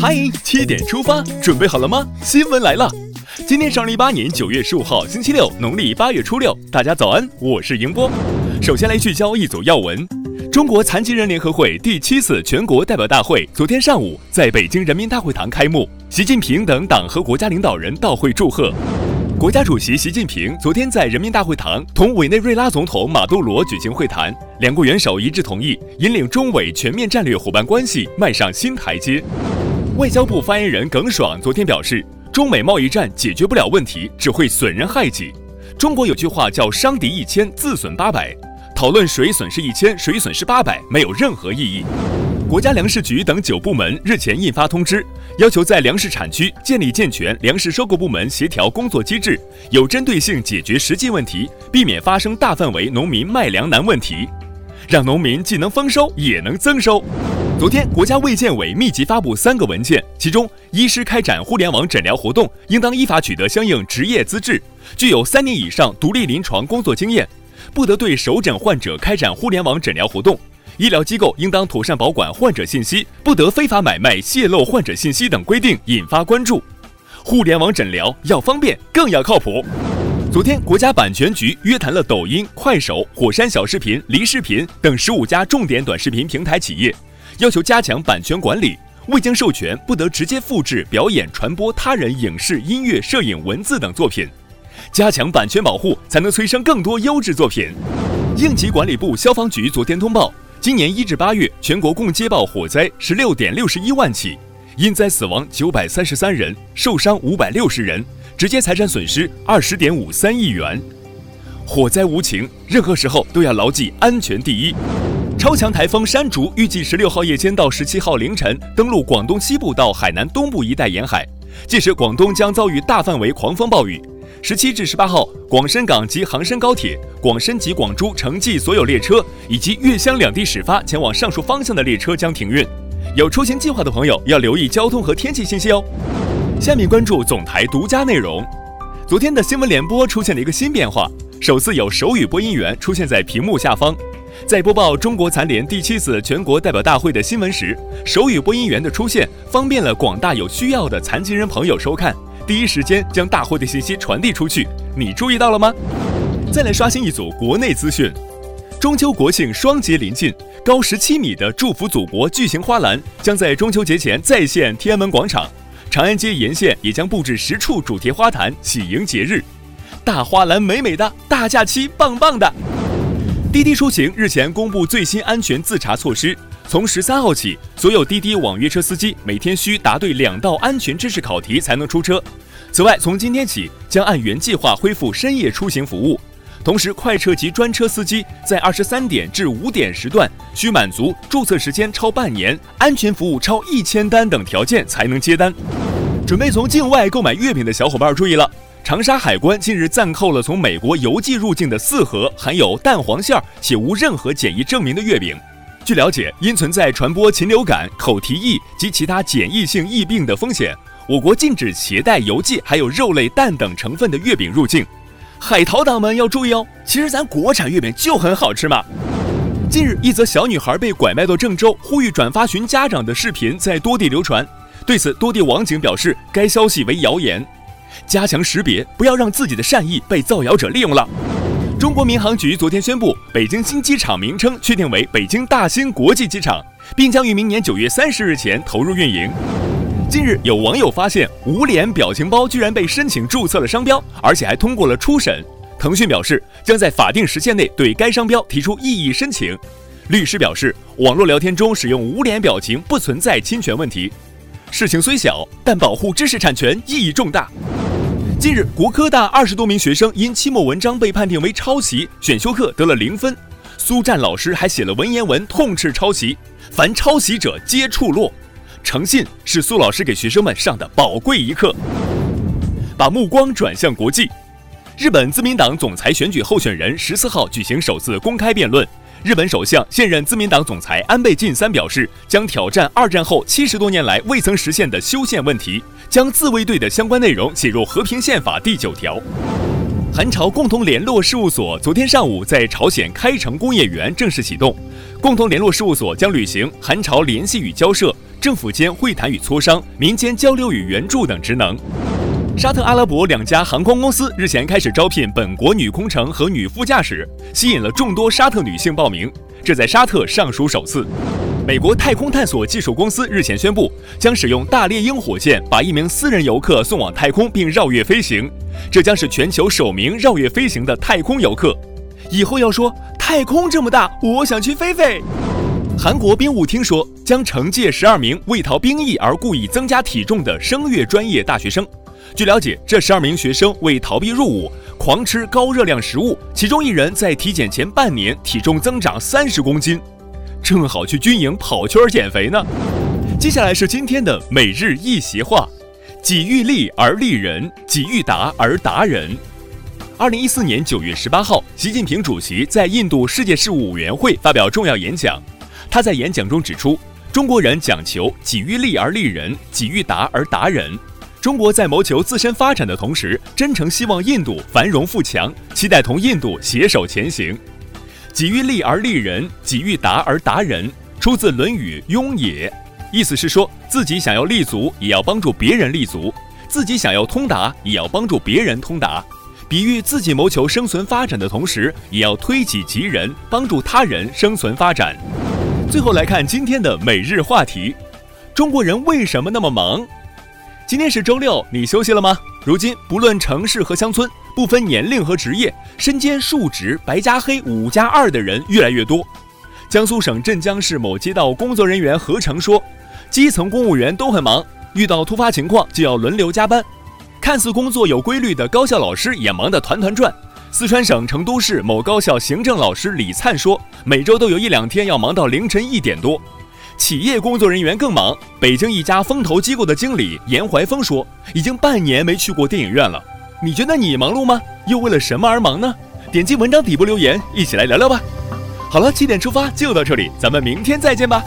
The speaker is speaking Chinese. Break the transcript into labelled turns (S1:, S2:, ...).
S1: 嗨，七点出发，准备好了吗？新闻来了，今天是二零一八年九月十五号，星期六，农历八月初六。大家早安，我是迎波。首先来聚焦一组要闻：中国残疾人联合会第七次全国代表大会昨天上午在北京人民大会堂开幕，习近平等党和国家领导人到会祝贺。国家主席习近平昨天在人民大会堂同委内瑞拉总统马杜罗举行会谈，两国元首一致同意引领中委全面战略伙伴关系迈上新台阶。外交部发言人耿爽昨天表示，中美贸易战解决不了问题，只会损人害己。中国有句话叫“伤敌一千，自损八百”，讨论谁损失一千，谁损失八百，没有任何意义。国家粮食局等九部门日前印发通知，要求在粮食产区建立健全粮食收购部门协调工作机制，有针对性解决实际问题，避免发生大范围农民卖粮难问题，让农民既能丰收也能增收。昨天，国家卫健委密集发布三个文件，其中，医师开展互联网诊疗活动，应当依法取得相应执业资质，具有三年以上独立临床工作经验，不得对首诊患者开展互联网诊疗活动。医疗机构应当妥善保管患者信息，不得非法买卖、泄露患者信息等规定引发关注。互联网诊疗要方便，更要靠谱。昨天，国家版权局约谈了抖音、快手、火山小视频、梨视频等十五家重点短视频平台企业，要求加强版权管理，未经授权不得直接复制、表演、传播他人影视、音乐、摄影、文字等作品，加强版权保护，才能催生更多优质作品。应急管理部消防局昨天通报。今年一至八月，全国共接报火灾十六点六十一万起，因灾死亡九百三十三人，受伤五百六十人，直接财产损失二十点五三亿元。火灾无情，任何时候都要牢记安全第一。超强台风山竹预计十六号夜间到十七号凌晨登陆广东西部到海南东部一带沿海，届时广东将遭遇大范围狂风暴雨。十七至十八号，广深港及杭深高铁、广深及广珠城际所有列车以及粤湘两地始发前往上述方向的列车将停运。有出行计划的朋友要留意交通和天气信息哦。下面关注总台独家内容。昨天的新闻联播出现了一个新变化，首次有手语播音员出现在屏幕下方。在播报中国残联第七次全国代表大会的新闻时，手语播音员的出现方便了广大有需要的残疾人朋友收看。第一时间将大会的信息传递出去，你注意到了吗？再来刷新一组国内资讯。中秋国庆双节临近，高十七米的“祝福祖国”巨型花篮将在中秋节前再现天安门广场，长安街沿线也将布置十处主题花坛，喜迎节日。大花篮美美的，大假期棒棒的。滴滴出行日前公布最新安全自查措施。从十三号起，所有滴滴网约车司机每天需答对两道安全知识考题才能出车。此外，从今天起将按原计划恢复深夜出行服务。同时，快车及专车司机在二十三点至五点时段需满足注册时间超半年、安全服务超一千单等条件才能接单。准备从境外购买月饼的小伙伴注意了，长沙海关近日暂扣了从美国邮寄入境的四盒含有蛋黄馅且无任何检疫证明的月饼。据了解，因存在传播禽流感、口蹄疫及其他检疫性疫病的风险，我国禁止携带邮寄还有肉类、蛋等成分的月饼入境。海淘党们要注意哦，其实咱国产月饼就很好吃嘛。近日，一则小女孩被拐卖到郑州，呼吁转发寻家长的视频在多地流传。对此，多地网警表示该消息为谣言，加强识别，不要让自己的善意被造谣者利用了。中国民航局昨天宣布，北京新机场名称确定为北京大兴国际机场，并将于明年九月三十日前投入运营。近日，有网友发现无脸表情包居然被申请注册了商标，而且还通过了初审。腾讯表示，将在法定时限内对该商标提出异议申请。律师表示，网络聊天中使用无脸表情不存在侵权问题。事情虽小，但保护知识产权意义重大。近日，国科大二十多名学生因期末文章被判定为抄袭，选修课得了零分。苏战老师还写了文言文痛斥抄袭，凡抄袭者皆处落。诚信是苏老师给学生们上的宝贵一课。把目光转向国际，日本自民党总裁选举候选人十四号举行首次公开辩论。日本首相、现任自民党总裁安倍晋三表示，将挑战二战后七十多年来未曾实现的修宪问题，将自卫队的相关内容写入和平宪法第九条。韩朝共同联络事务所昨天上午在朝鲜开城工业园正式启动，共同联络事务所将履行韩朝联系与交涉、政府间会谈与磋商、民间交流与援助等职能。沙特阿拉伯两家航空公司日前开始招聘本国女空乘和女副驾驶，吸引了众多沙特女性报名，这在沙特尚属首次。美国太空探索技术公司日前宣布，将使用大猎鹰火箭把一名私人游客送往太空并绕月飞行，这将是全球首名绕月飞行的太空游客。以后要说太空这么大，我想去飞飞。韩国兵务厅说，将惩戒十二名为逃兵役而故意增加体重的声乐专业大学生。据了解，这十二名学生为逃避入伍，狂吃高热量食物，其中一人在体检前半年体重增长三十公斤，正好去军营跑圈减肥呢。接下来是今天的每日一席话：己欲立而立人，己欲达而达人。二零一四年九月十八号，习近平主席在印度世界事务委员会发表重要演讲。他在演讲中指出，中国人讲求己欲立而立人，己欲达而达人。中国在谋求自身发展的同时，真诚希望印度繁荣富强，期待同印度携手前行。己欲立而立人，己欲达而达人，出自《论语·雍也》，意思是说自己想要立足，也要帮助别人立足；自己想要通达，也要帮助别人通达。比喻自己谋求生存发展的同时，也要推己及人，帮助他人生存发展。最后来看今天的每日话题：中国人为什么那么忙？今天是周六，你休息了吗？如今不论城市和乡村，不分年龄和职业，身兼数职“白加黑”“五加二”的人越来越多。江苏省镇江市某街道工作人员何成说：“基层公务员都很忙，遇到突发情况就要轮流加班。看似工作有规律的高校老师也忙得团团转。”四川省成都市某高校行政老师李灿说：“每周都有一两天要忙到凌晨一点多。”企业工作人员更忙。北京一家风投机构的经理严怀峰说：“已经半年没去过电影院了。”你觉得你忙碌吗？又为了什么而忙呢？点击文章底部留言，一起来聊聊吧。好了，七点出发就到这里，咱们明天再见吧。